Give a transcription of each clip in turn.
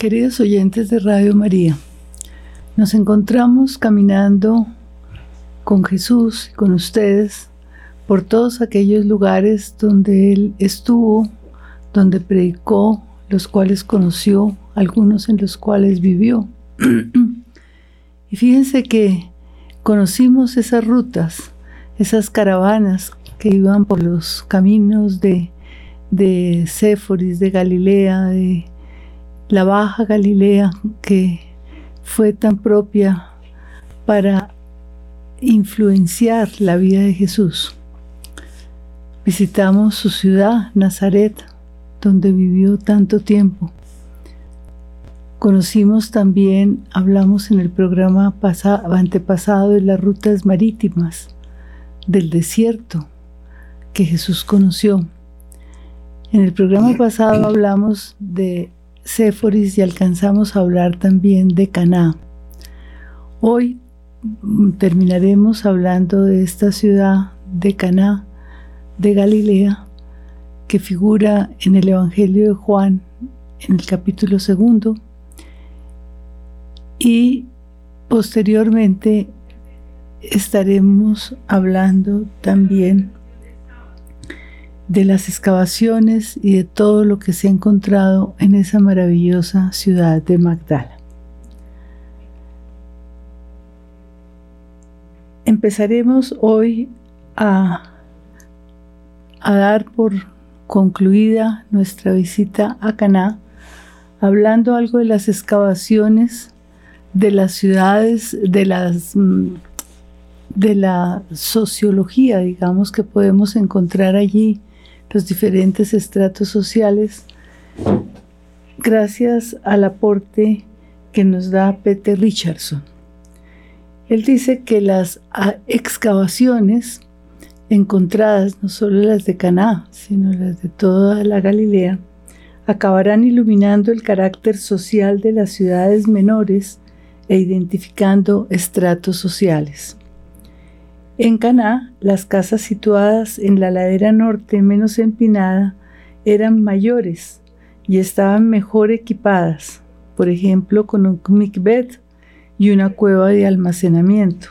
Queridos oyentes de Radio María, nos encontramos caminando con Jesús y con ustedes por todos aquellos lugares donde Él estuvo, donde predicó, los cuales conoció, algunos en los cuales vivió. y fíjense que conocimos esas rutas, esas caravanas que iban por los caminos de, de de Galilea, de la Baja Galilea, que fue tan propia para influenciar la vida de Jesús. Visitamos su ciudad, Nazaret, donde vivió tanto tiempo. Conocimos también, hablamos en el programa antepasado de las rutas marítimas, del desierto que Jesús conoció. En el programa pasado hablamos de Y alcanzamos a hablar también de Caná. Hoy terminaremos hablando de esta ciudad de Caná de Galilea que figura en el Evangelio de Juan en el capítulo segundo y posteriormente estaremos hablando también de las excavaciones y de todo lo que se ha encontrado en esa maravillosa ciudad de Magdala. Empezaremos hoy a, dar por concluida nuestra visita a Caná, hablando algo de las excavaciones de las ciudades, de las de la sociología, digamos, que podemos encontrar allí los diferentes estratos sociales, gracias al aporte que nos da Peter Richardson. Él dice que las ah, excavaciones encontradas, no solo las de Caná, sino las de toda la Galilea, acabarán iluminando el carácter social de las ciudades menores e identificando estratos sociales. En Caná, las casas situadas en la ladera norte menos empinada eran mayores y estaban mejor equipadas, por ejemplo con un mikveh y una cueva de almacenamiento.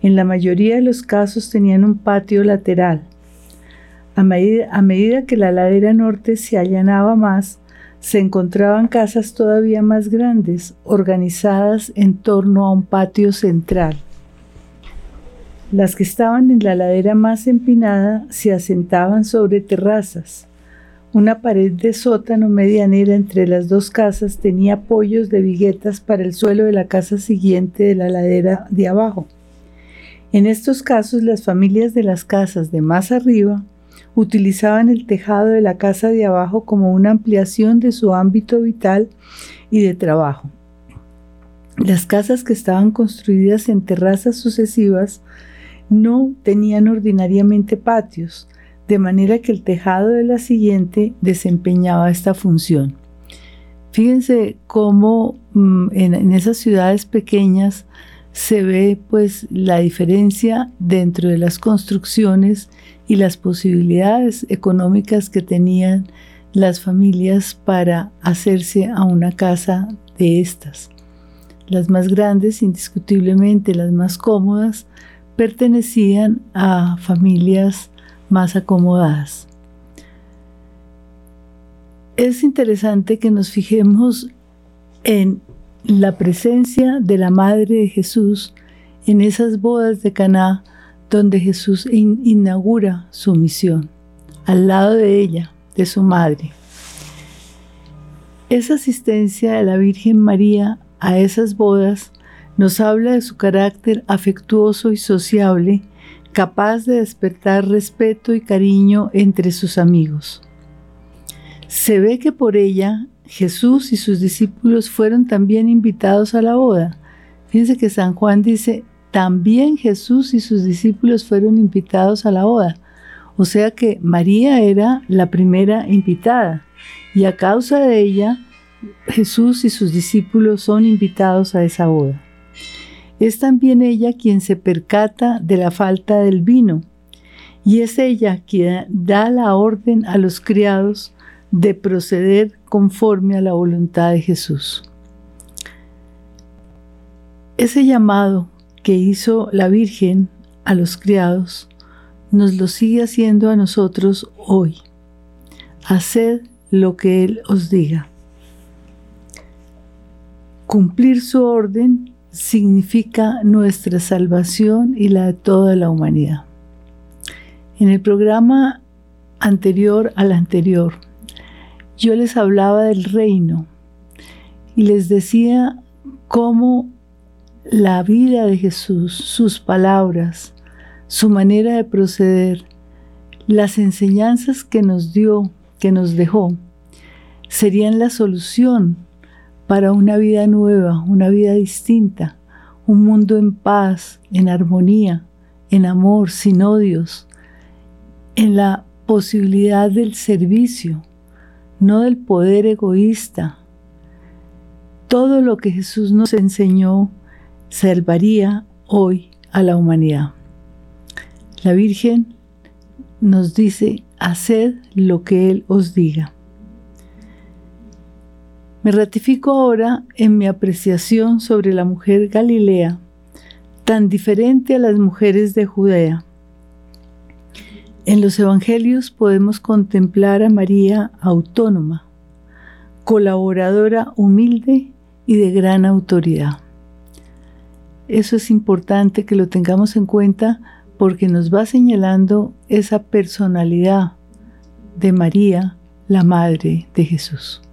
En la mayoría de los casos tenían un patio lateral. A medida que la ladera norte se allanaba más, se encontraban casas todavía más grandes, organizadas en torno a un patio central. Las que estaban en la ladera más empinada se asentaban sobre terrazas. Una pared de sótano medianera entre las dos casas tenía apoyos de viguetas para el suelo de la casa siguiente de la ladera de abajo. En estos casos, las familias de las casas de más arriba utilizaban el tejado de la casa de abajo como una ampliación de su ámbito vital y de trabajo. Las casas que estaban construidas en terrazas sucesivas no tenían ordinariamente patios, de manera que el tejado de la siguiente desempeñaba esta función. Fíjense cómo mm, en, esas ciudades pequeñas se ve pues la diferencia dentro de las construcciones y las posibilidades económicas que tenían las familias para hacerse a una casa de estas. Las más grandes, indiscutiblemente las más cómodas, pertenecían a familias más acomodadas. Es interesante que nos fijemos en la presencia de la Madre de Jesús en esas bodas de Caná donde Jesús inaugura su misión, al lado de ella, de su madre. Esa asistencia de la Virgen María a esas bodas nos habla de su carácter afectuoso y sociable, capaz de despertar respeto y cariño entre sus amigos. Se ve que por ella Jesús y sus discípulos fueron también invitados a la boda. Fíjense que San Juan dice, también Jesús y sus discípulos fueron invitados a la boda. O sea que María era la primera invitada y a causa de ella Jesús y sus discípulos son invitados a esa boda. Es también ella quien se percata de la falta del vino, y es ella quien da la orden a los criados de proceder conforme a la voluntad de Jesús. Ese llamado que hizo la Virgen a los criados nos lo sigue haciendo a nosotros hoy. Haced lo que Él os diga. Cumplir su orden significa nuestra salvación y la de toda la humanidad. En el programa anterior al anterior, yo les hablaba del reino y les decía cómo la vida de Jesús, sus palabras, su manera de proceder, las enseñanzas que nos dio, que nos dejó, serían la solución para una vida nueva, una vida distinta, un mundo en paz, en armonía, en amor, sin odios, en la posibilidad del servicio, no del poder egoísta. Todo lo que Jesús nos enseñó salvaría hoy a la humanidad. La Virgen nos dice, haced lo que Él os diga. Me ratifico ahora en mi apreciación sobre la mujer Galilea, tan diferente a las mujeres de Judea. En los Evangelios podemos contemplar a María autónoma, colaboradora humilde y de gran autoridad. Eso es importante que lo tengamos en cuenta porque nos va señalando esa personalidad de María, la Madre de Jesús.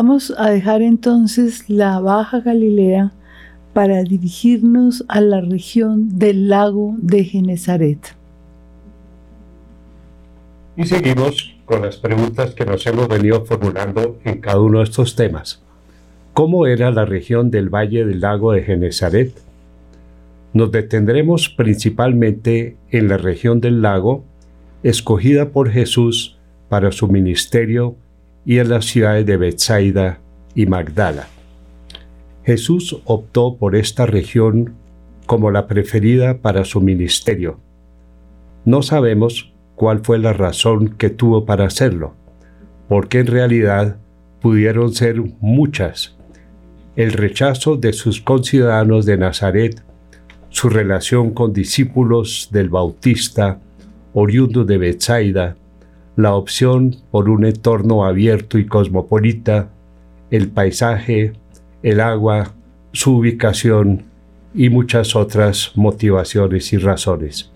Vamos a dejar entonces la Baja Galilea para dirigirnos a la región del lago de Genezaret. Y seguimos con las preguntas que nos hemos venido formulando en cada uno de estos temas. ¿Cómo era la región del valle del lago de Genezaret? Nos detendremos principalmente en la región del lago, escogida por Jesús para su ministerio y en las ciudades de Bethsaida y Magdala. Jesús optó por esta región como la preferida para su ministerio. No sabemos cuál fue la razón que tuvo para hacerlo, porque en realidad pudieron ser muchas. El rechazo de sus conciudadanos de Nazaret, su relación con discípulos del Bautista, oriundo de Bethsaida, la opción por un entorno abierto y cosmopolita, el paisaje, el agua, su ubicación y muchas otras motivaciones y razones.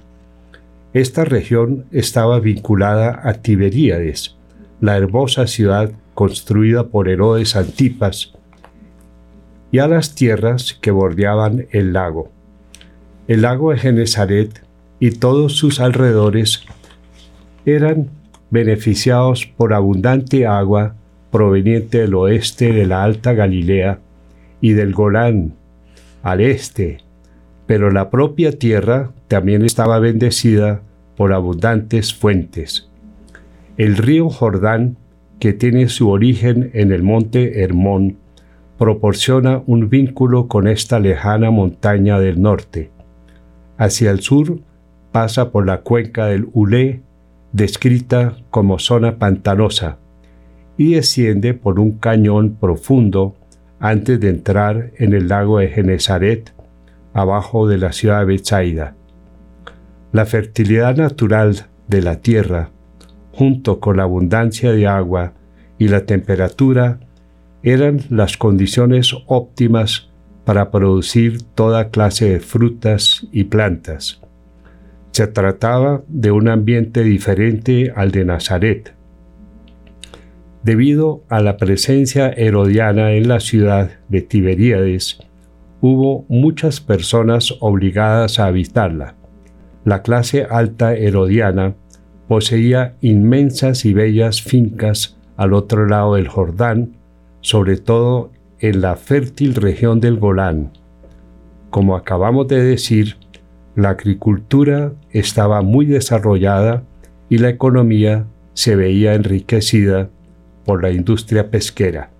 Esta región estaba vinculada a Tiberíades, la hermosa ciudad construida por Herodes Antipas, y a las tierras que bordeaban el lago. El lago de Genezaret y todos sus alrededores eran beneficiados por abundante agua proveniente del oeste de la Alta Galilea y del Golán al este, pero la propia tierra también estaba bendecida por abundantes fuentes. El río Jordán, que tiene su origen en el monte Hermón, proporciona un vínculo con esta lejana montaña del norte. Hacia el sur pasa por la cuenca del Ulé descrita como zona pantanosa, y desciende por un cañón profundo antes de entrar en el lago de Genezaret, abajo de la ciudad de Bethsaida. La fertilidad natural de la tierra, junto con la abundancia de agua y la temperatura, eran las condiciones óptimas para producir toda clase de frutas y plantas. Se trataba de un ambiente diferente al de Nazaret. Debido a la presencia herodiana en la ciudad de Tiberíades, hubo muchas personas obligadas a habitarla. La clase alta herodiana poseía inmensas y bellas fincas al otro lado del Jordán, sobre todo en la fértil región del Golán. Como acabamos de decir, la agricultura estaba muy desarrollada y la economía se veía enriquecida por la industria pesquera.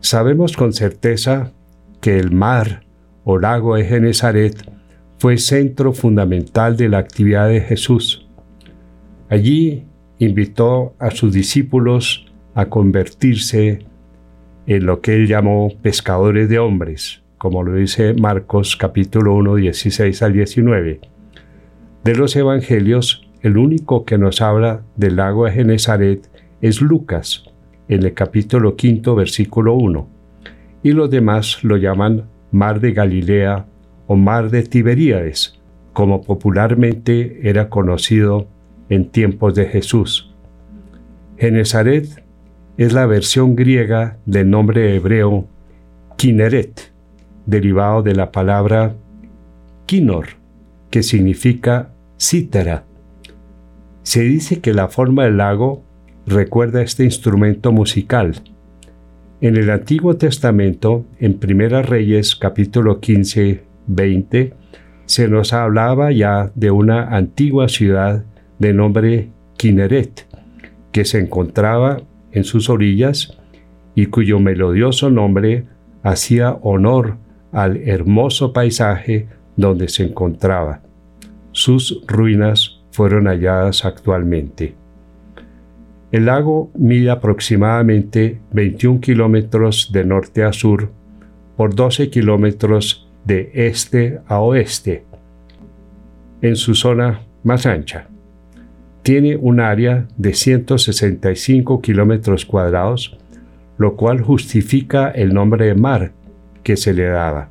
Sabemos con certeza que el mar o lago de Genezaret fue centro fundamental de la actividad de Jesús. Allí invitó a sus discípulos a convertirse en lo que él llamó pescadores de hombres, como lo dice Marcos capítulo 1, 16 al 19. De los evangelios, el único que nos habla del lago de Genezaret es Lucas, en el capítulo 5, versículo 1, y los demás lo llaman Mar de Galilea o Mar de Tiberíades, como popularmente era conocido en tiempos de Jesús. Genezaret es la versión griega del nombre hebreo Kineret, derivado de la palabra Kinor, que significa cítara. Se dice que la forma del lago recuerda este instrumento musical. En el Antiguo Testamento, en Primera Reyes capítulo 15, 20, se nos hablaba ya de una antigua ciudad de nombre Kineret, que se encontraba en sus orillas y cuyo melodioso nombre hacía honor al hermoso paisaje donde se encontraba. Sus ruinas fueron halladas actualmente. El lago mide aproximadamente 21 kilómetros de norte a sur por 12 kilómetros de este a oeste en su zona más ancha. Tiene un área de 165 kilómetros cuadrados, lo cual justifica el nombre de mar que se le daba.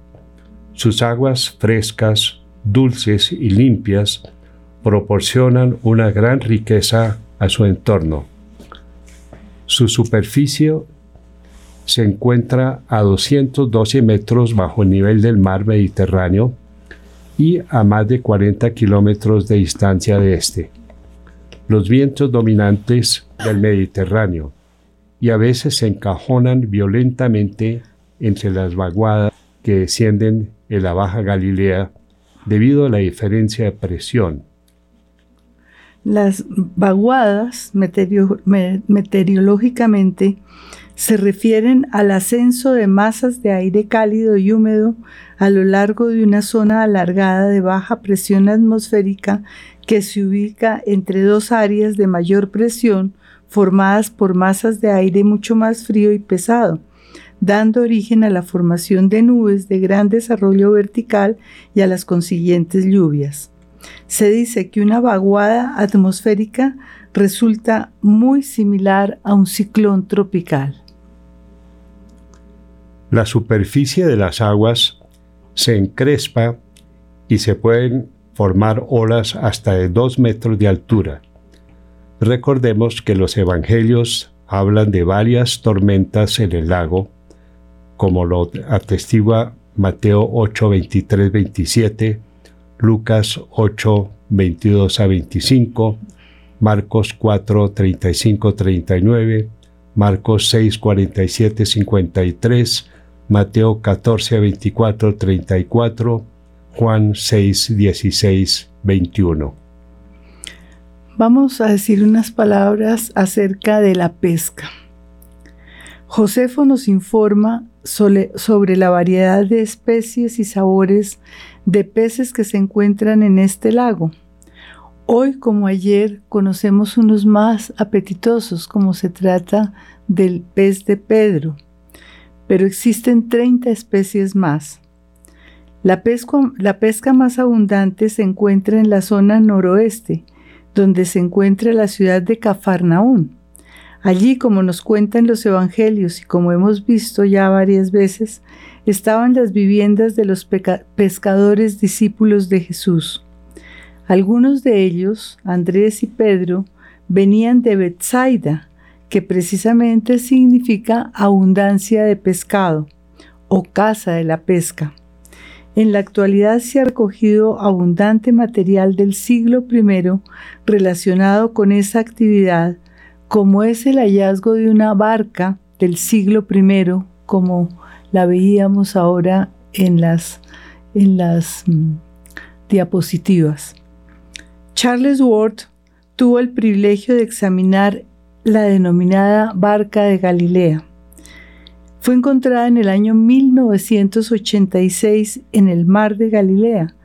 Sus aguas frescas, dulces y limpias proporcionan una gran riqueza a su entorno. Su superficie se encuentra a 212 metros bajo el nivel del mar Mediterráneo y a más de 40 kilómetros de distancia de este. Los vientos dominantes del Mediterráneo y a veces se encajonan violentamente entre las vaguadas que descienden en la Baja Galilea debido a la diferencia de presión. Las vaguadas meteorológicamente se refieren al ascenso de masas de aire cálido y húmedo a lo largo de una zona alargada de baja presión atmosférica que se ubica entre dos áreas de mayor presión formadas por masas de aire mucho más frío y pesado, dando origen a la formación de nubes de gran desarrollo vertical y a las consiguientes lluvias. Se dice que una vaguada atmosférica resulta muy similar a un ciclón tropical. La superficie de las aguas se encrespa y se pueden formar olas hasta de dos metros de altura. Recordemos que los evangelios hablan de varias tormentas en el lago, como lo atestigua Mateo 8, 23, 27, Lucas 8, 22 a 25, Marcos 4, 35, 39, Marcos 6, 47, 53, Mateo 14, 24, 34, Juan 6, 16, 21. Vamos a decir unas palabras acerca de la pesca. Josefo nos informa sobre, la variedad de especies y sabores de peces que se encuentran en este lago. Hoy como ayer conocemos unos más apetitosos como se trata del pez de Pedro, pero existen 30 especies más. La pesca, la pesca más abundante se encuentra en la zona noroeste, donde se encuentra la ciudad de Cafarnaún. Allí, como nos cuentan los evangelios y como hemos visto ya varias veces, estaban las viviendas de los pescadores discípulos de Jesús. Algunos de ellos, Andrés y Pedro, venían de Bethsaida, que precisamente significa abundancia de pescado o casa de la pesca. En la actualidad se ha recogido abundante material del siglo I relacionado con esa actividad, como es el hallazgo de una barca del siglo I, como la veíamos ahora en las, en las mm, diapositivas. Charles Ward tuvo el privilegio de examinar la denominada Barca de Galilea. Fue encontrada en el año 1986 en el mar de Galilea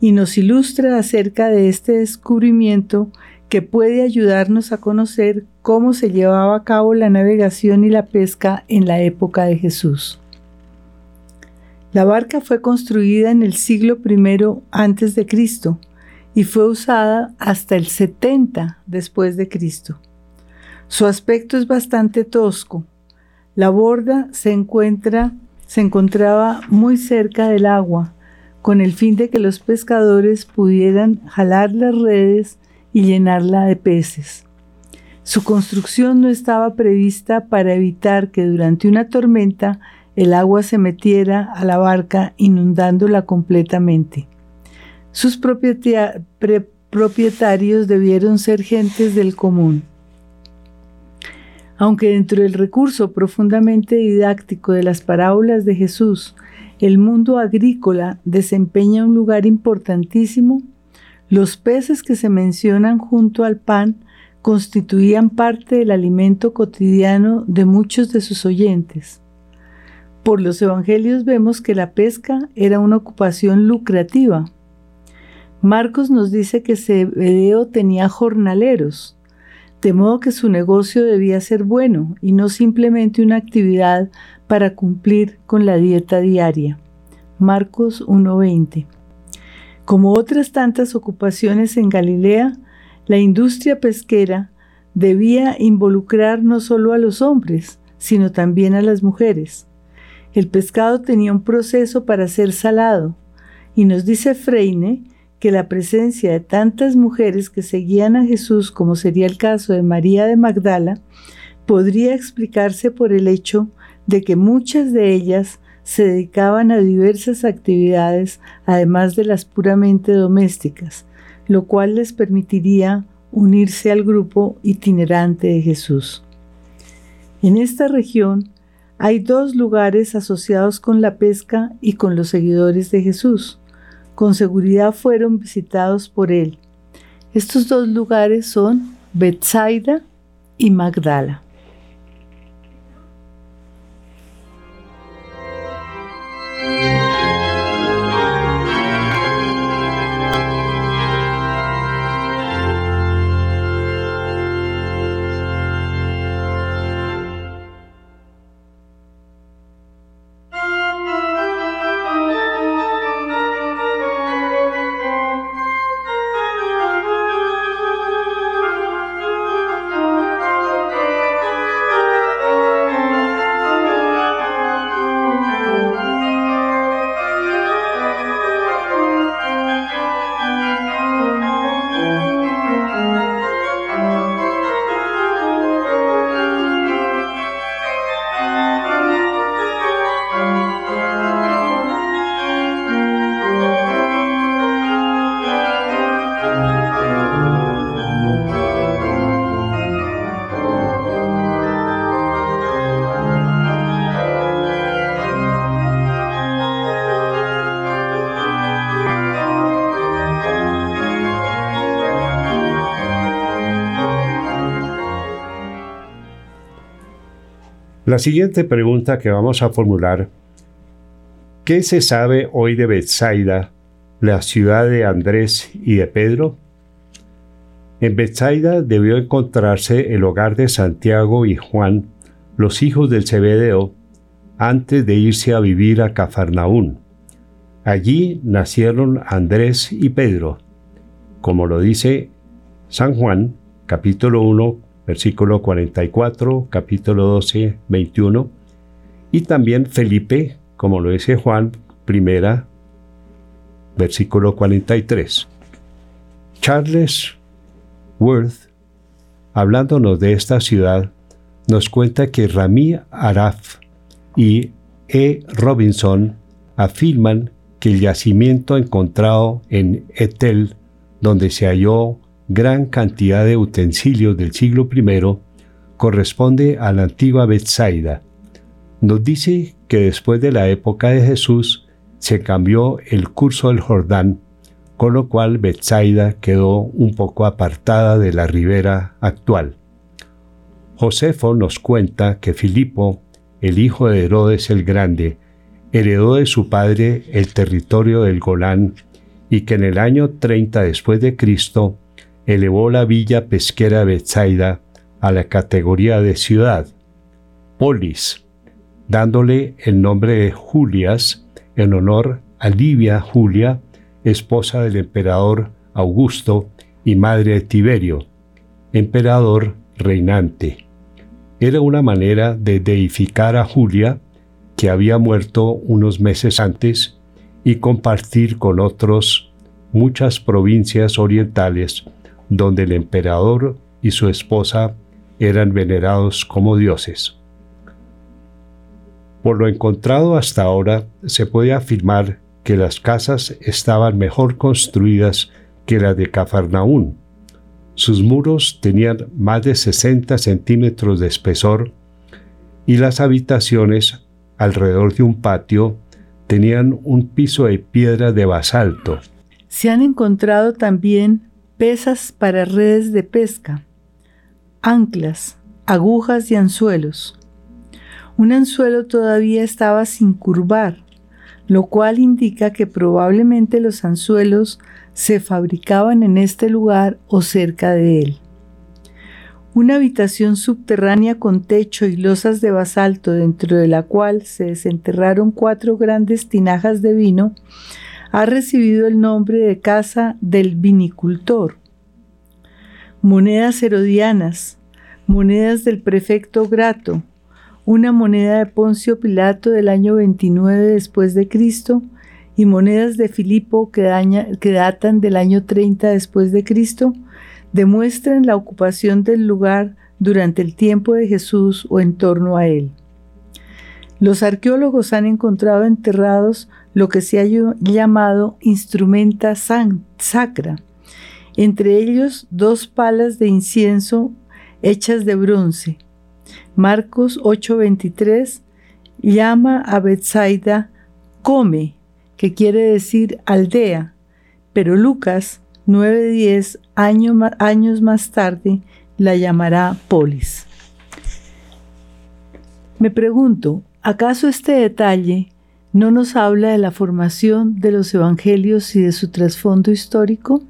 y nos ilustra acerca de este descubrimiento que puede ayudarnos a conocer cómo se llevaba a cabo la navegación y la pesca en la época de Jesús. La barca fue construida en el siglo I antes de Cristo y fue usada hasta el 70 después de Cristo. Su aspecto es bastante tosco. La borda se encuentra se encontraba muy cerca del agua, con el fin de que los pescadores pudieran jalar las redes y llenarla de peces. Su construcción no estaba prevista para evitar que durante una tormenta el agua se metiera a la barca inundándola completamente. Sus propietarios debieron ser gentes del común. Aunque dentro del recurso profundamente didáctico de las parábolas de Jesús, el mundo agrícola desempeña un lugar importantísimo, los peces que se mencionan junto al pan constituían parte del alimento cotidiano de muchos de sus oyentes. Por los evangelios vemos que la pesca era una ocupación lucrativa. Marcos nos dice que Zebedeo tenía jornaleros, de modo que su negocio debía ser bueno y no simplemente una actividad para cumplir con la dieta diaria. Marcos 1:20. Como otras tantas ocupaciones en Galilea, la industria pesquera debía involucrar no solo a los hombres, sino también a las mujeres. El pescado tenía un proceso para ser salado, y nos dice Freine que la presencia de tantas mujeres que seguían a Jesús, como sería el caso de María de Magdala, podría explicarse por el hecho de que muchas de ellas se dedicaban a diversas actividades además de las puramente domésticas, lo cual les permitiría unirse al grupo itinerante de Jesús. En esta región hay dos lugares asociados con la pesca y con los seguidores de Jesús con seguridad fueron visitados por él. Estos dos lugares son Bethsaida y Magdala. La siguiente pregunta que vamos a formular, ¿qué se sabe hoy de Bethsaida, la ciudad de Andrés y de Pedro? En Bethsaida debió encontrarse el hogar de Santiago y Juan, los hijos del Cebedeo, antes de irse a vivir a Cafarnaún. Allí nacieron Andrés y Pedro, como lo dice San Juan, capítulo 1, versículo 44, capítulo 12, 21, y también Felipe, como lo dice Juan, primera, versículo 43. Charles Worth, hablándonos de esta ciudad, nos cuenta que Rami Araf y E. Robinson afirman que el yacimiento encontrado en Etel, donde se halló gran cantidad de utensilios del siglo I, corresponde a la antigua Bethsaida. Nos dice que después de la época de Jesús se cambió el curso del Jordán, con lo cual Bethsaida quedó un poco apartada de la ribera actual. Josefo nos cuenta que Filipo, el hijo de Herodes el Grande, heredó de su padre el territorio del Golán y que en el año 30 después de Cristo elevó la villa pesquera de Bethsaida a la categoría de ciudad, polis, dándole el nombre de Julias en honor a Livia Julia, esposa del emperador Augusto y madre de Tiberio, emperador reinante. Era una manera de deificar a Julia, que había muerto unos meses antes, y compartir con otros muchas provincias orientales donde el emperador y su esposa eran venerados como dioses. Por lo encontrado hasta ahora, se puede afirmar que las casas estaban mejor construidas que las de Cafarnaún. Sus muros tenían más de 60 centímetros de espesor y las habitaciones, alrededor de un patio, tenían un piso de piedra de basalto. Se han encontrado también pesas para redes de pesca, anclas, agujas y anzuelos. Un anzuelo todavía estaba sin curvar, lo cual indica que probablemente los anzuelos se fabricaban en este lugar o cerca de él. Una habitación subterránea con techo y losas de basalto dentro de la cual se desenterraron cuatro grandes tinajas de vino ha recibido el nombre de casa del vinicultor. Monedas herodianas, monedas del prefecto Grato, una moneda de Poncio Pilato del año 29 después de Cristo y monedas de Filipo que, que datan del año 30 después de Cristo demuestran la ocupación del lugar durante el tiempo de Jesús o en torno a él. Los arqueólogos han encontrado enterrados lo que se ha llamado instrumenta sacra, entre ellos dos palas de incienso hechas de bronce. Marcos 8:23 llama a Bethsaida come, que quiere decir aldea, pero Lucas 9:10 años más tarde la llamará polis. Me pregunto, ¿acaso este detalle no nos habla de la formación de los evangelios y de su trasfondo histórico?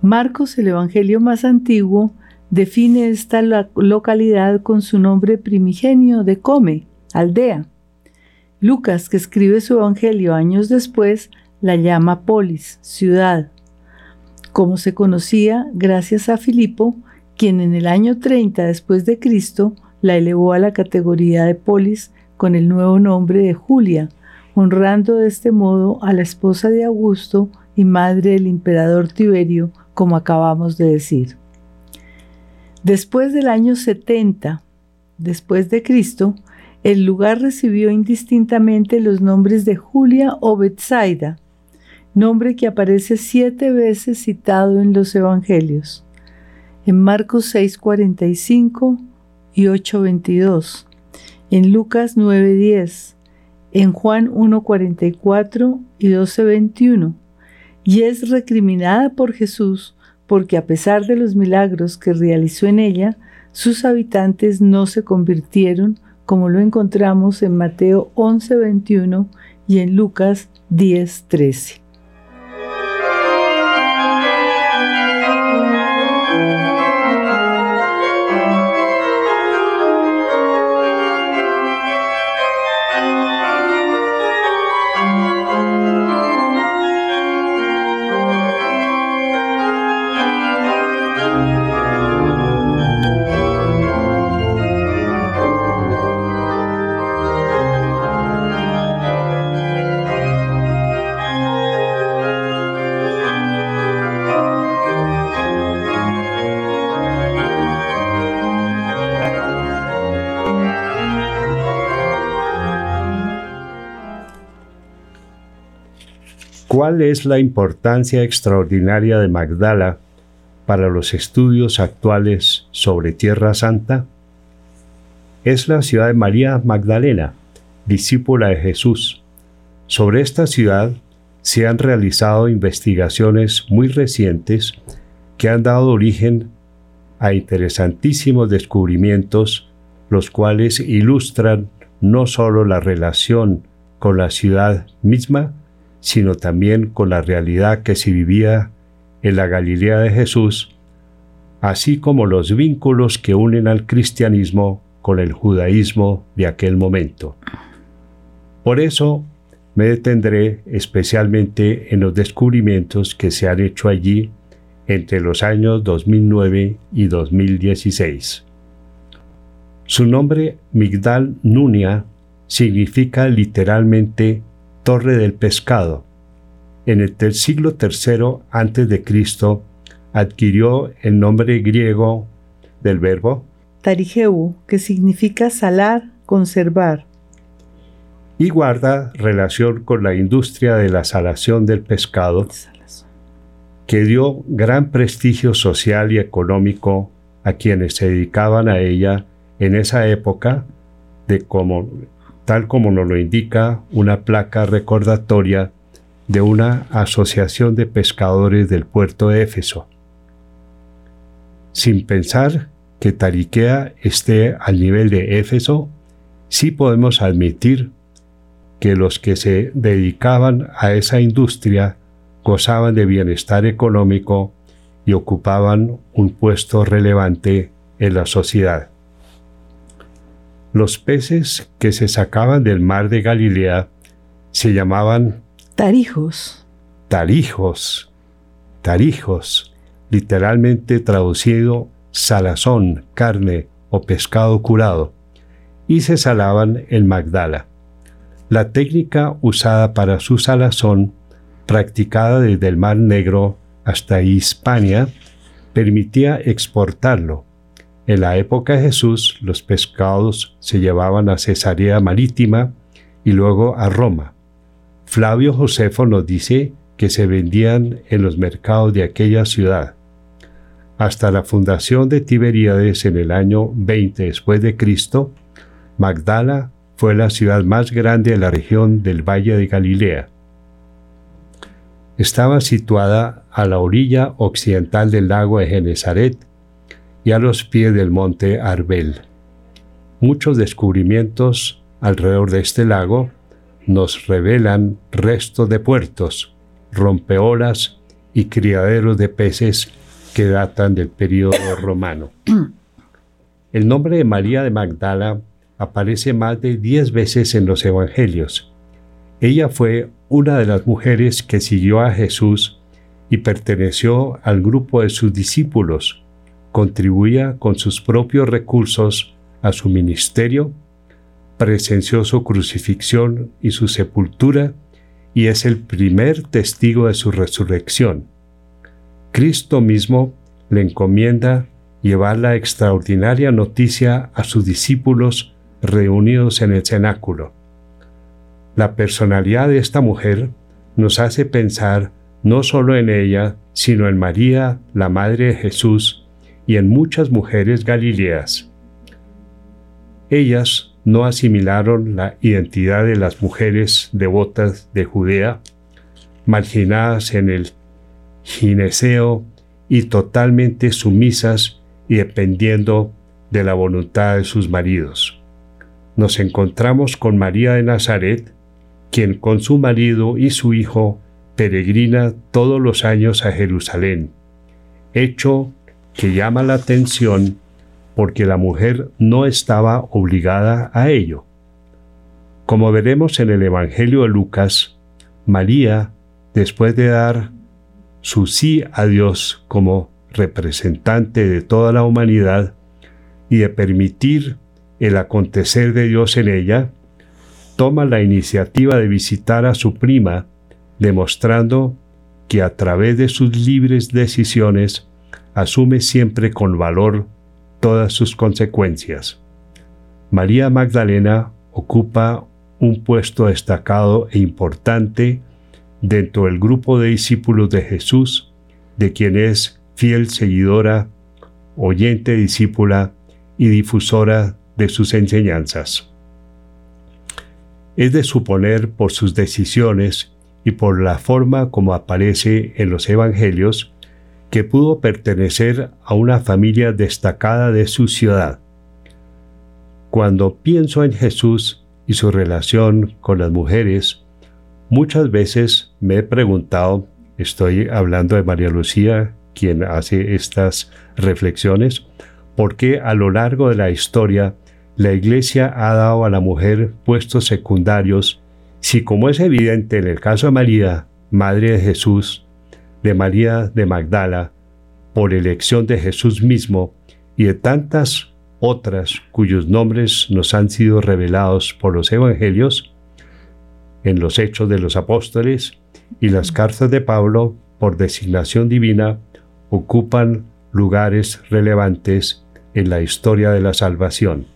Marcos, el evangelio más antiguo, define esta localidad con su nombre primigenio de Come, aldea. Lucas, que escribe su evangelio años después, la llama polis, ciudad. Como se conocía gracias a Filipo, quien en el año 30 después de Cristo la elevó a la categoría de polis con el nuevo nombre de Julia, honrando de este modo a la esposa de Augusto y madre del emperador Tiberio, como acabamos de decir. Después del año 70 después de Cristo, el lugar recibió indistintamente los nombres de Julia o Betsaida, nombre que aparece siete veces citado en los Evangelios, en Marcos 6:45 y 8:22, en Lucas 9:10, en Juan 1:44 y 12:21, y es recriminada por Jesús porque a pesar de los milagros que realizó en ella, sus habitantes no se convirtieron, como lo encontramos en Mateo 11:21 y en Lucas 10:13. ¿Cuál es la importancia extraordinaria de Magdala para los estudios actuales sobre Tierra Santa? Es la ciudad de María Magdalena, discípula de Jesús. Sobre esta ciudad se han realizado investigaciones muy recientes que han dado origen a interesantísimos descubrimientos, los cuales ilustran no solo la relación con la ciudad misma, sino también con la realidad que se vivía en la Galilea de Jesús, así como los vínculos que unen al cristianismo con el judaísmo de aquel momento. Por eso me detendré especialmente en los descubrimientos que se han hecho allí entre los años 2009 y 2016. Su nombre, Migdal Nunia, significa literalmente torre del pescado. En el siglo III a.C. adquirió el nombre griego del verbo tarigeu, que significa salar, conservar. Y guarda relación con la industria de la salación del pescado, que dio gran prestigio social y económico a quienes se dedicaban a ella en esa época, de como, tal como nos lo indica una placa recordatoria de una asociación de pescadores del puerto de Éfeso. Sin pensar que Tariquea esté al nivel de Éfeso, sí podemos admitir que los que se dedicaban a esa industria gozaban de bienestar económico y ocupaban un puesto relevante en la sociedad. Los peces que se sacaban del mar de Galilea se llamaban tarijos. Tarijos, tarijos, literalmente traducido salazón, carne o pescado curado, y se salaban en Magdala. La técnica usada para su salazón, practicada desde el Mar Negro hasta Hispania, permitía exportarlo. En la época de Jesús, los pescados se llevaban a Cesarea Marítima y luego a Roma. Flavio Josefo nos dice que se vendían en los mercados de aquella ciudad. Hasta la fundación de Tiberíades en el año 20 después de Cristo, Magdala fue la ciudad más grande de la región del Valle de Galilea. Estaba situada a la orilla occidental del lago de Genezaret y a los pies del monte Arbel. Muchos descubrimientos alrededor de este lago nos revelan restos de puertos, rompeolas y criaderos de peces que datan del periodo romano. El nombre de María de Magdala aparece más de diez veces en los Evangelios. Ella fue una de las mujeres que siguió a Jesús y perteneció al grupo de sus discípulos. Contribuía con sus propios recursos a su ministerio, presenció su crucifixión y su sepultura y es el primer testigo de su resurrección. Cristo mismo le encomienda llevar la extraordinaria noticia a sus discípulos reunidos en el cenáculo. La personalidad de esta mujer nos hace pensar no solo en ella, sino en María, la Madre de Jesús, y en muchas mujeres galileas. Ellas no asimilaron la identidad de las mujeres devotas de Judea, marginadas en el gineceo y totalmente sumisas y dependiendo de la voluntad de sus maridos. Nos encontramos con María de Nazaret, quien con su marido y su hijo peregrina todos los años a Jerusalén, hecho que llama la atención porque la mujer no estaba obligada a ello. Como veremos en el Evangelio de Lucas, María, después de dar su sí a Dios como representante de toda la humanidad y de permitir el acontecer de Dios en ella, toma la iniciativa de visitar a su prima, demostrando que a través de sus libres decisiones asume siempre con valor todas sus consecuencias. María Magdalena ocupa un puesto destacado e importante dentro del grupo de discípulos de Jesús, de quien es fiel seguidora, oyente discípula y difusora de sus enseñanzas. Es de suponer por sus decisiones y por la forma como aparece en los Evangelios que pudo pertenecer a una familia destacada de su ciudad. Cuando pienso en Jesús y su relación con las mujeres, muchas veces me he preguntado, estoy hablando de María Lucía, quien hace estas reflexiones, por qué a lo largo de la historia la Iglesia ha dado a la mujer puestos secundarios, si como es evidente en el caso de María, Madre de Jesús, de María de Magdala, por elección de Jesús mismo y de tantas otras cuyos nombres nos han sido revelados por los Evangelios, en los Hechos de los Apóstoles y las cartas de Pablo, por designación divina, ocupan lugares relevantes en la historia de la salvación.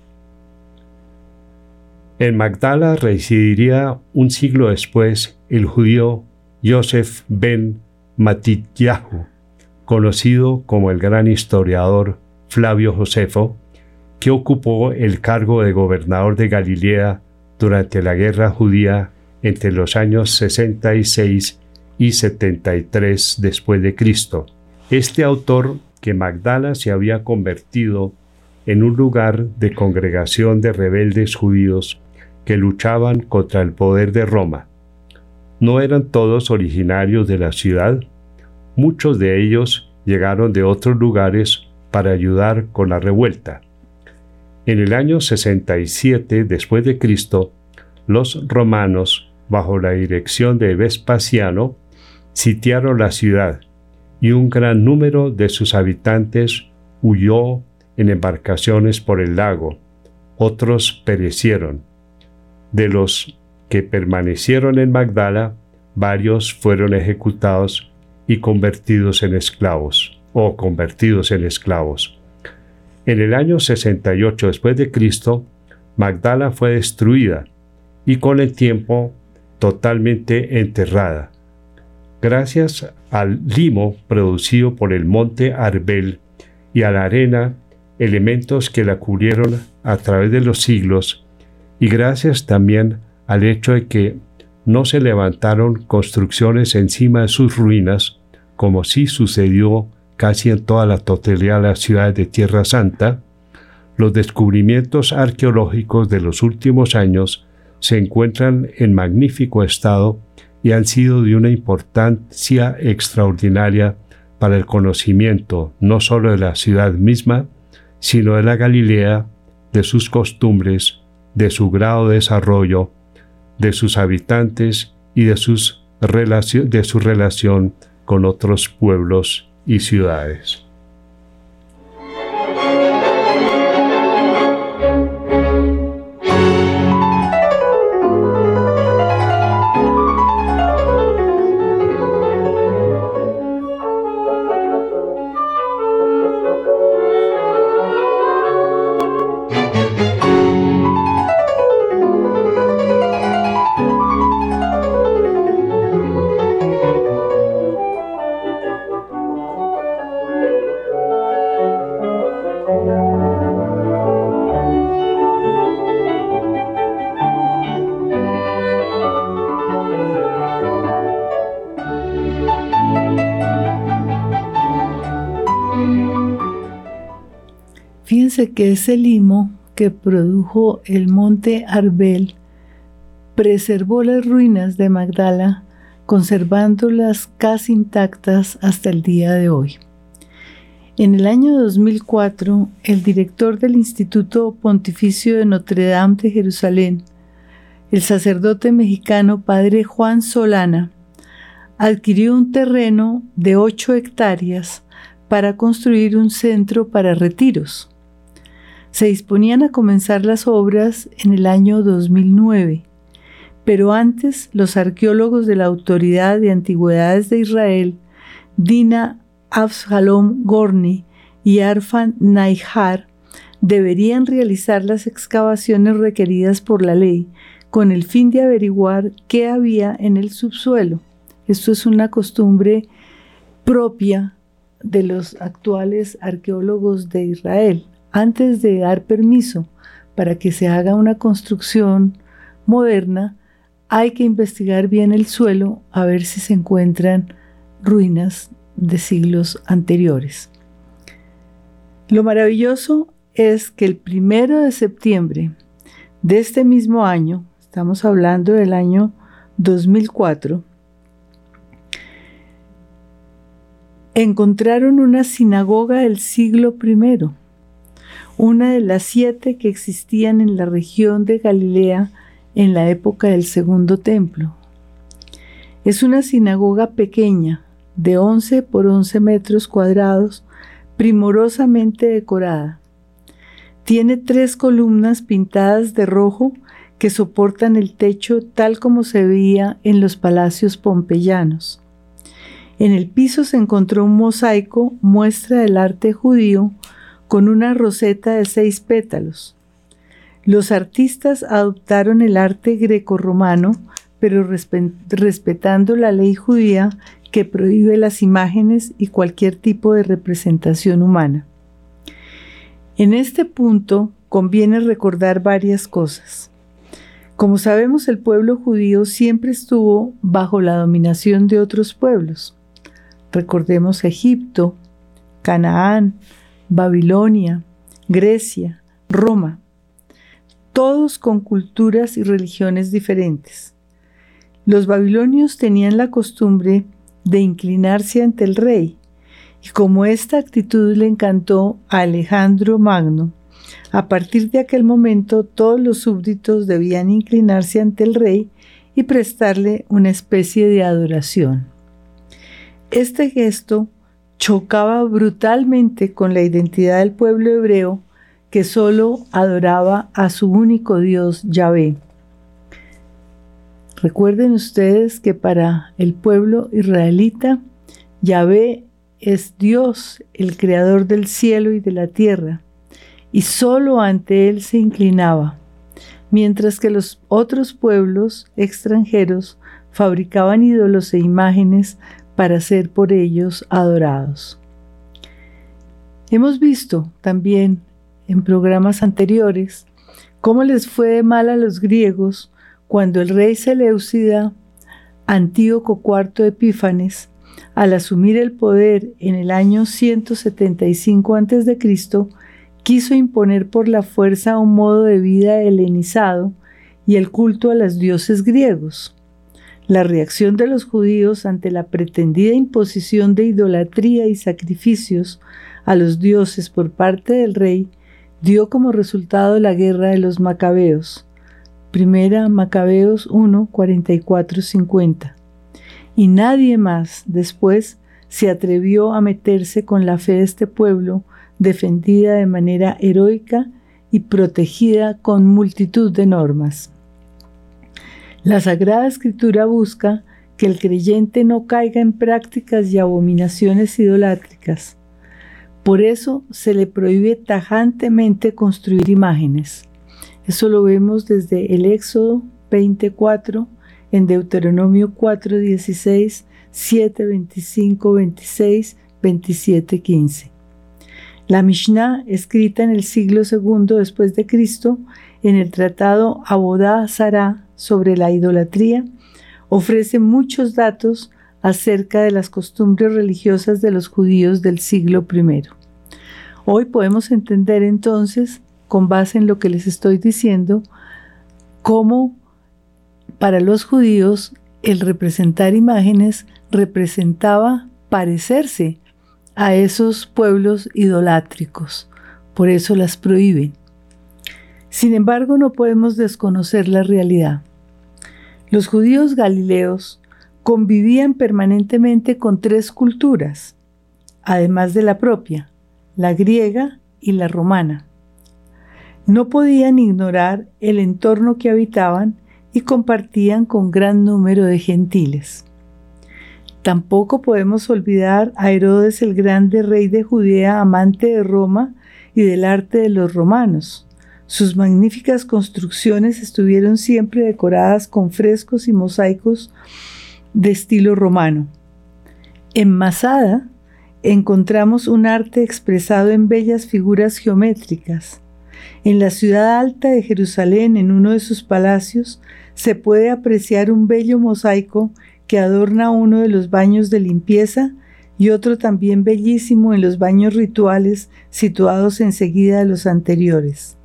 En Magdala residiría un siglo después el judío Yosef ben Matityahu, conocido como el gran historiador Flavio Josefo, que ocupó el cargo de gobernador de Galilea durante la guerra judía entre los años 66 y 73 después de Cristo. Este autor que Magdala se había convertido en un lugar de congregación de rebeldes judíos que luchaban contra el poder de Roma. No eran todos originarios de la ciudad, muchos de ellos llegaron de otros lugares para ayudar con la revuelta. En el año 67 después de Cristo, los romanos, bajo la dirección de Vespasiano, sitiaron la ciudad y un gran número de sus habitantes huyó en embarcaciones por el lago. Otros perecieron. De los que permanecieron en Magdala, varios fueron ejecutados y convertidos en esclavos, o convertidos en esclavos. En el año 68 después de Cristo, Magdala fue destruida y con el tiempo totalmente enterrada. Gracias al limo producido por el monte Arbel y a la arena, elementos que la cubrieron a través de los siglos, y gracias también al hecho de que no se levantaron construcciones encima de sus ruinas, como sí sucedió casi en toda la totalidad de las ciudades de Tierra Santa, los descubrimientos arqueológicos de los últimos años se encuentran en magnífico estado y han sido de una importancia extraordinaria para el conocimiento no solo de la ciudad misma, sino de la Galilea, de sus costumbres, de su grado de desarrollo, de sus habitantes y de, sus de su relación con otros pueblos y ciudades. Que ese limo que produjo el monte Arbel preservó las ruinas de Magdala, conservándolas casi intactas hasta el día de hoy. En el año 2004, el director del Instituto Pontificio de Notre Dame de Jerusalén, el sacerdote mexicano Padre Juan Solana, adquirió un terreno de 8 hectáreas para construir un centro para retiros se disponían a comenzar las obras en el año 2009, pero antes los arqueólogos de la Autoridad de Antigüedades de Israel, Dina Avshalom Gorni y Arfan Naihar, deberían realizar las excavaciones requeridas por la ley con el fin de averiguar qué había en el subsuelo, Esto es una costumbre propia de los actuales arqueólogos de Israel. Antes de dar permiso para que se haga una construcción moderna, hay que investigar bien el suelo a ver si se encuentran ruinas de siglos anteriores. Lo maravilloso es que el primero de septiembre de este mismo año, estamos hablando del año 2004, encontraron una sinagoga del siglo I, una de las siete que existían en la región de Galilea en la época del Segundo Templo. Es una sinagoga pequeña, de 11 por 11 metros cuadrados, primorosamente decorada. Tiene tres columnas pintadas de rojo que soportan el techo tal como se veía en los palacios pompeyanos. En el piso se encontró un mosaico muestra del arte judío con una roseta de seis pétalos. Los artistas adoptaron el arte grecorromano, pero respetando la ley judía que prohíbe las imágenes y cualquier tipo de representación humana. En este punto conviene recordar varias cosas. Como sabemos, el pueblo judío siempre estuvo bajo la dominación de otros pueblos. Recordemos Egipto, Canaán, Babilonia, Grecia, Roma, todos con culturas y religiones diferentes. Los babilonios tenían la costumbre de inclinarse ante el rey. Y como esta actitud le encantó a Alejandro Magno, a partir de aquel momento todos los súbditos debían inclinarse ante el rey y prestarle una especie de adoración. Este gesto chocaba brutalmente con la identidad del pueblo hebreo que solo adoraba a su único Dios Yahvé. Recuerden ustedes que para el pueblo israelita, Yahvé es Dios, el creador del cielo y de la tierra, y solo ante Él se inclinaba, mientras que los otros pueblos extranjeros fabricaban ídolos e imágenes para ser por ellos adorados. Hemos visto también en programas anteriores cómo les fue mal a los griegos cuando el rey Seleucida, Antíoco IV Epífanes, al asumir el poder en el año 175 a.C., quiso imponer por la fuerza un modo de vida helenizado y el culto a los dioses griegos. La reacción de los judíos ante la pretendida imposición de idolatría y sacrificios a los dioses por parte del rey dio como resultado la guerra de los macabeos, Primera Macabeos 1, 44, 50. Y nadie más después se atrevió a meterse con la fe de este pueblo, defendida de manera heroica y protegida con multitud de normas. La Sagrada Escritura busca que el creyente no caiga en prácticas y abominaciones idolátricas. Por eso se le prohíbe tajantemente construir imágenes. Eso lo vemos desde el Éxodo 24, en Deuteronomio 4, 16, 7, 25, 26, 27, 15. La Mishnah, escrita en el siglo II después de Cristo, en el tratado Abodá Sará sobre la idolatría, ofrece muchos datos acerca de las costumbres religiosas de los judíos del siglo I. Hoy podemos entender entonces con base en lo que les estoy diciendo, cómo para los judíos el representar imágenes representaba parecerse a esos pueblos idolátricos. Por eso las prohíben. Sin embargo, no podemos desconocer la realidad. Los judíos galileos convivían permanentemente con tres culturas, además de la propia, la griega y la romana no podían ignorar el entorno que habitaban y compartían con gran número de gentiles. Tampoco podemos olvidar a Herodes el grande rey de Judea, amante de Roma y del arte de los romanos. Sus magníficas construcciones estuvieron siempre decoradas con frescos y mosaicos de estilo romano. En Masada encontramos un arte expresado en bellas figuras geométricas. En la ciudad alta de Jerusalén, en uno de sus palacios, se puede apreciar un bello mosaico que adorna uno de los baños de limpieza y otro también bellísimo en los baños rituales situados enseguida de los anteriores.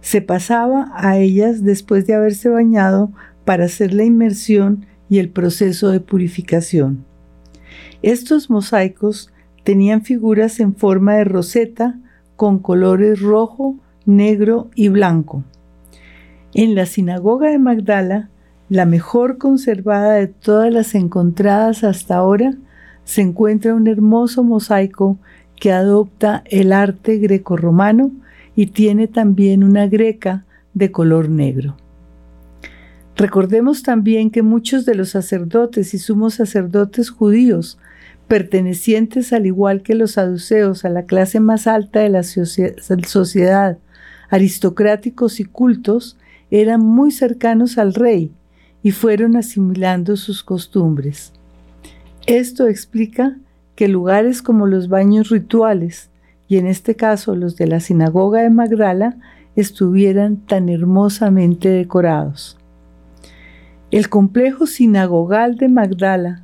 Se pasaba a ellas después de haberse bañado para hacer la inmersión y el proceso de purificación. Estos mosaicos tenían figuras en forma de roseta con colores rojo, negro y blanco. En la sinagoga de Magdala, la mejor conservada de todas las encontradas hasta ahora, se encuentra un hermoso mosaico que adopta el arte grecorromano y tiene también una greca de color negro. Recordemos también que muchos de los sacerdotes y sumos sacerdotes judíos, pertenecientes al igual que los saduceos a la clase más alta de la sociedad, aristocráticos y cultos, eran muy cercanos al rey y fueron asimilando sus costumbres. Esto explica que lugares como los baños rituales, y en este caso los de la sinagoga de Magdala, estuvieran tan hermosamente decorados. El complejo sinagogal de Magdala,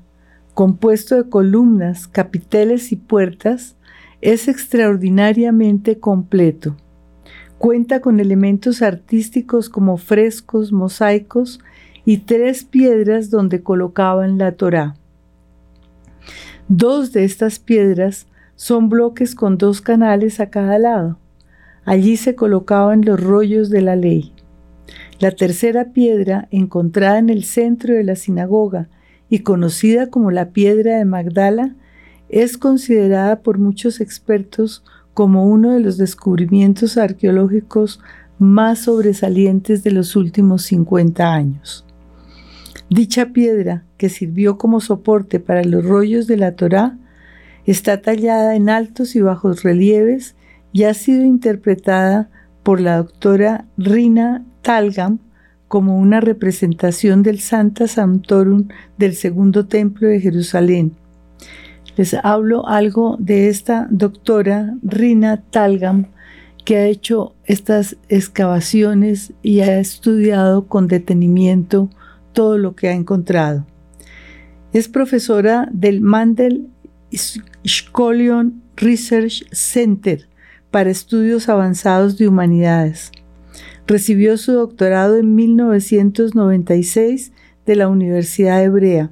compuesto de columnas, capiteles y puertas, es extraordinariamente completo. Cuenta con elementos artísticos como frescos, mosaicos y tres piedras donde colocaban la Torá. Dos de estas piedras son bloques con dos canales a cada lado. Allí se colocaban los rollos de la ley. La tercera piedra, encontrada en el centro de la sinagoga y conocida como la piedra de Magdala, es considerada por muchos expertos como uno de los descubrimientos arqueológicos más sobresalientes de los últimos 50 años. Dicha piedra, que sirvió como soporte para los rollos de la Torá, está tallada en altos y bajos relieves y ha sido interpretada por la doctora Rina Talgam como una representación del Santa Santorum del Segundo Templo de Jerusalén. Les hablo algo de esta doctora Rina Talgam que ha hecho estas excavaciones y ha estudiado con detenimiento todo lo que ha encontrado. Es profesora del Mandel Scholion Research Center para estudios avanzados de humanidades. Recibió su doctorado en 1996 de la Universidad Hebrea.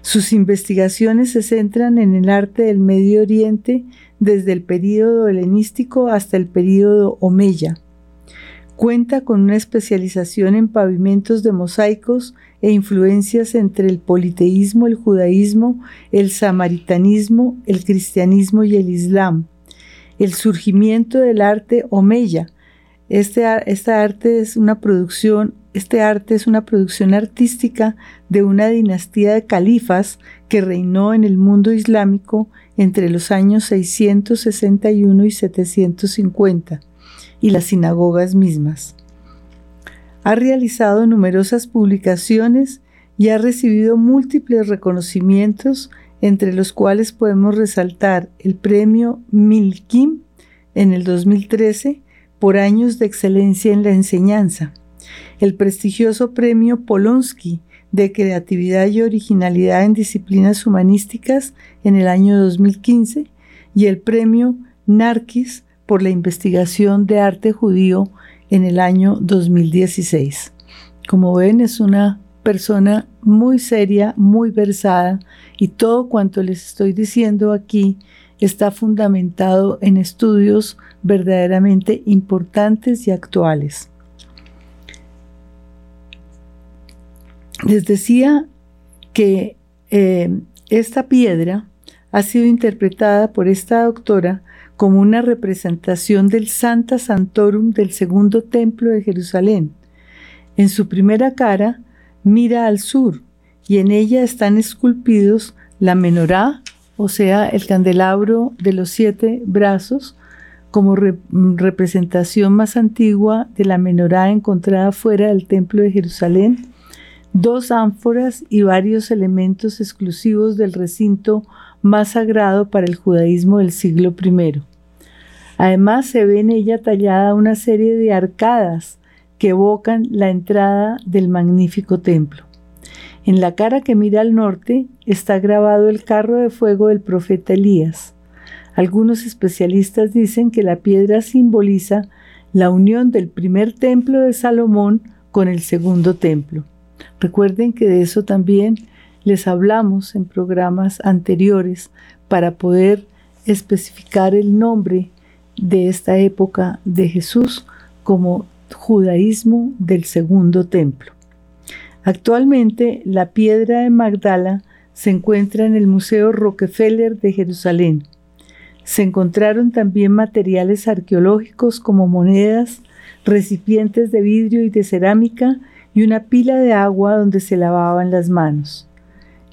Sus investigaciones se centran en el arte del Medio Oriente desde el período helenístico hasta el período Omeya. Cuenta con una especialización en pavimentos de mosaicos e influencias entre el politeísmo, el judaísmo, el samaritanismo, el cristianismo y el islam. El surgimiento del arte Omeya, este, arte es una producción, este arte es una producción artística de una dinastía de califas que reinó en el mundo islámico entre los años 661 y 750 y las sinagogas mismas. Ha realizado numerosas publicaciones y ha recibido múltiples reconocimientos, entre los cuales podemos resaltar el premio Milkim en el 2013 por años de excelencia en la enseñanza, el prestigioso premio Polonsky de creatividad y originalidad en disciplinas humanísticas en el año 2015 y el premio Narkis por la investigación de arte judío en el año 2016. Como ven, es una persona muy seria, muy versada y todo cuanto les estoy diciendo aquí está fundamentado en estudios verdaderamente importantes y actuales. Les decía que eh, esta piedra ha sido interpretada por esta doctora como una representación del Santa Santorum del segundo templo de Jerusalén. En su primera cara mira al sur y en ella están esculpidos la menorá o sea, el candelabro de los siete brazos, como representación más antigua de la menorá encontrada fuera del templo de Jerusalén, dos ánforas y varios elementos exclusivos del recinto más sagrado para el judaísmo del siglo I. Además se ve en ella tallada una serie de arcadas que evocan la entrada del magnífico templo. En la cara que mira al norte está grabado el carro de fuego del profeta Elías. Algunos especialistas dicen que la piedra simboliza la unión del primer templo de Salomón con el segundo templo. Recuerden que de eso también les hablamos en programas anteriores para poder especificar el nombre de esta época de Jesús como judaísmo del segundo templo. Actualmente, la piedra de Magdala se encuentra en el Museo Rockefeller de Jerusalén. Se encontraron también materiales arqueológicos como monedas, recipientes de vidrio y de cerámica y una pila de agua donde se lavaban las manos.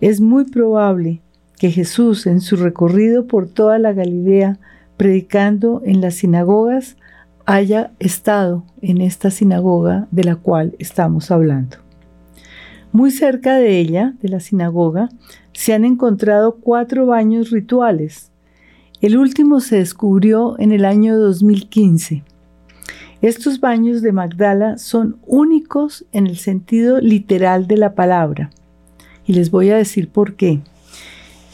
Es muy probable que Jesús en su recorrido por toda la Galilea predicando en las sinagogas haya estado en esta sinagoga de la cual estamos hablando. Muy cerca de ella, de la sinagoga, se han encontrado cuatro baños rituales. El último se descubrió en el año 2015. Estos baños de Magdala son únicos en el sentido literal de la palabra. Y les voy a decir por qué.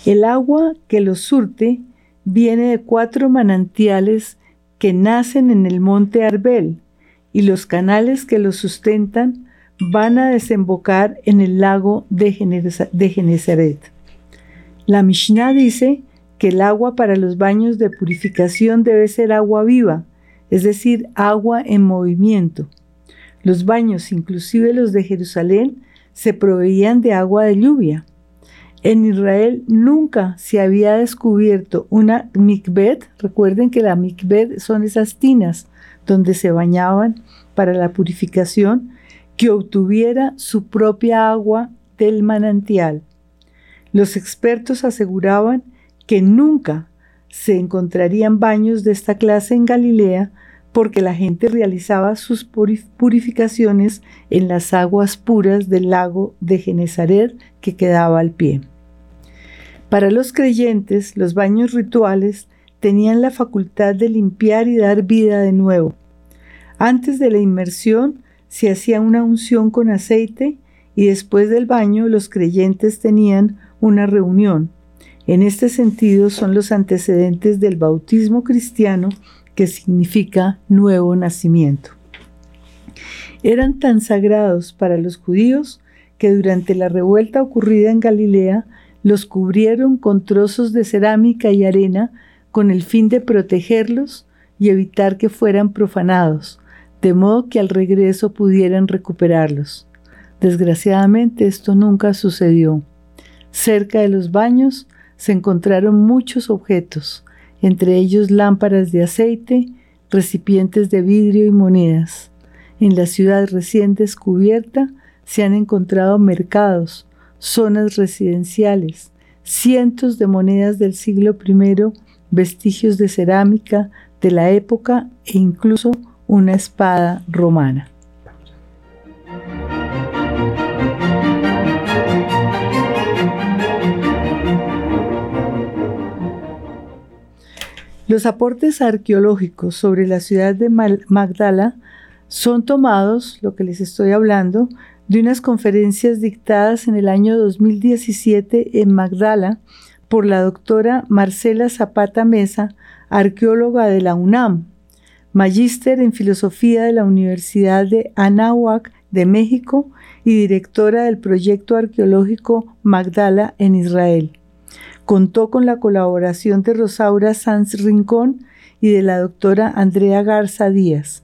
El agua que los surte viene de cuatro manantiales que nacen en el monte Arbel y los canales que los sustentan van a desembocar en el lago de, Genezaret. La Mishnah dice que el agua para los baños de purificación debe ser agua viva, es decir, agua en movimiento. Los baños, inclusive los de Jerusalén, se proveían de agua de lluvia. En Israel nunca se había descubierto una mikveh. Recuerden que la mikveh son esas tinas donde se bañaban para la purificación que obtuviera su propia agua del manantial. Los expertos aseguraban que nunca se encontrarían baños de esta clase en Galilea porque la gente realizaba sus purificaciones en las aguas puras del lago de Genezaret que quedaba al pie. Para los creyentes, los baños rituales tenían la facultad de limpiar y dar vida de nuevo. Antes de la inmersión, se hacía una unción con aceite y después del baño los creyentes tenían una reunión. En este sentido son los antecedentes del bautismo cristiano que significa nuevo nacimiento. Eran tan sagrados para los judíos que durante la revuelta ocurrida en Galilea los cubrieron con trozos de cerámica y arena con el fin de protegerlos y evitar que fueran profanados, de modo que al regreso pudieran recuperarlos. Desgraciadamente esto nunca sucedió. Cerca de los baños se encontraron muchos objetos, entre ellos lámparas de aceite, recipientes de vidrio y monedas. En la ciudad recién descubierta se han encontrado mercados, zonas residenciales, cientos de monedas del siglo I, vestigios de cerámica de la época e incluso una espada romana. Los aportes arqueológicos sobre la ciudad de Magdala son tomados, lo que les estoy hablando, de unas conferencias dictadas en el año 2017 en Magdala por la doctora Marcela Zapata Mesa, arqueóloga de la UNAM, magíster en filosofía de la Universidad de Anáhuac de México y directora del proyecto arqueológico Magdala en Israel. Contó con la colaboración de Rosaura Sanz Rincón y de la doctora Andrea Garza Díaz.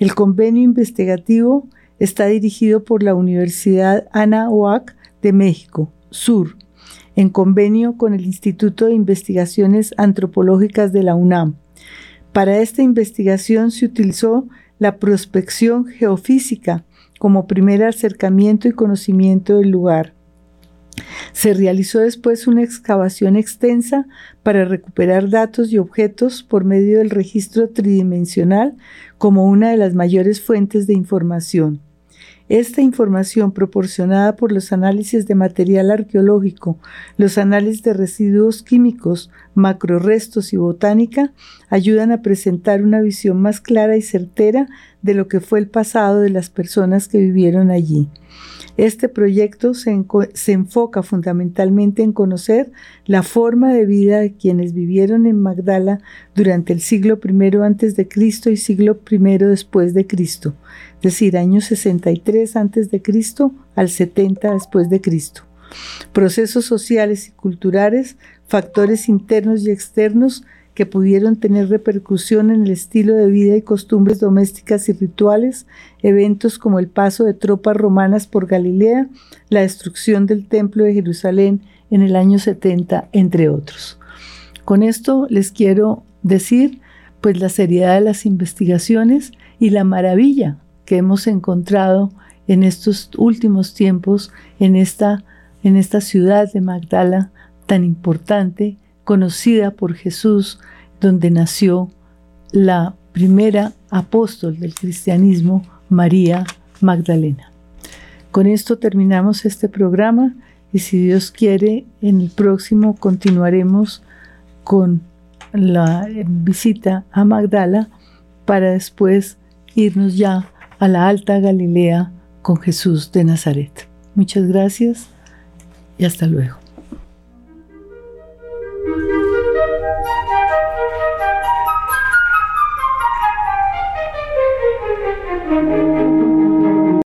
El convenio investigativo está dirigido por la Universidad Anáhuac de México, Sur, en convenio con el Instituto de Investigaciones Antropológicas de la UNAM. Para esta investigación se utilizó la prospección geofísica como primer acercamiento y conocimiento del lugar. Se realizó después una excavación extensa para recuperar datos y objetos por medio del registro tridimensional como una de las mayores fuentes de información. Esta información proporcionada por los análisis de material arqueológico, los análisis de residuos químicos, macrorestos y botánica ayudan a presentar una visión más clara y certera de lo que fue el pasado de las personas que vivieron allí. Este proyecto se, enfoca fundamentalmente en conocer la forma de vida de quienes vivieron en Magdala durante el siglo I antes de Cristo y siglo I después de Cristo, es decir, años 63 antes de Cristo al 70 después de Cristo. Procesos sociales y culturales, factores internos y externos que pudieron tener repercusión en el estilo de vida y costumbres domésticas y rituales, eventos como el paso de tropas romanas por Galilea, la destrucción del Templo de Jerusalén en el año 70, entre otros. Con esto les quiero decir pues la seriedad de las investigaciones y la maravilla que hemos encontrado en estos últimos tiempos en esta, en esta ciudad de Magdala tan importante conocida por Jesús, donde nació la primera apóstol del cristianismo, María Magdalena. Con esto terminamos este programa y si Dios quiere, en el próximo continuaremos con la visita a Magdala para después irnos ya a la Alta Galilea con Jesús de Nazaret. Muchas gracias y hasta luego.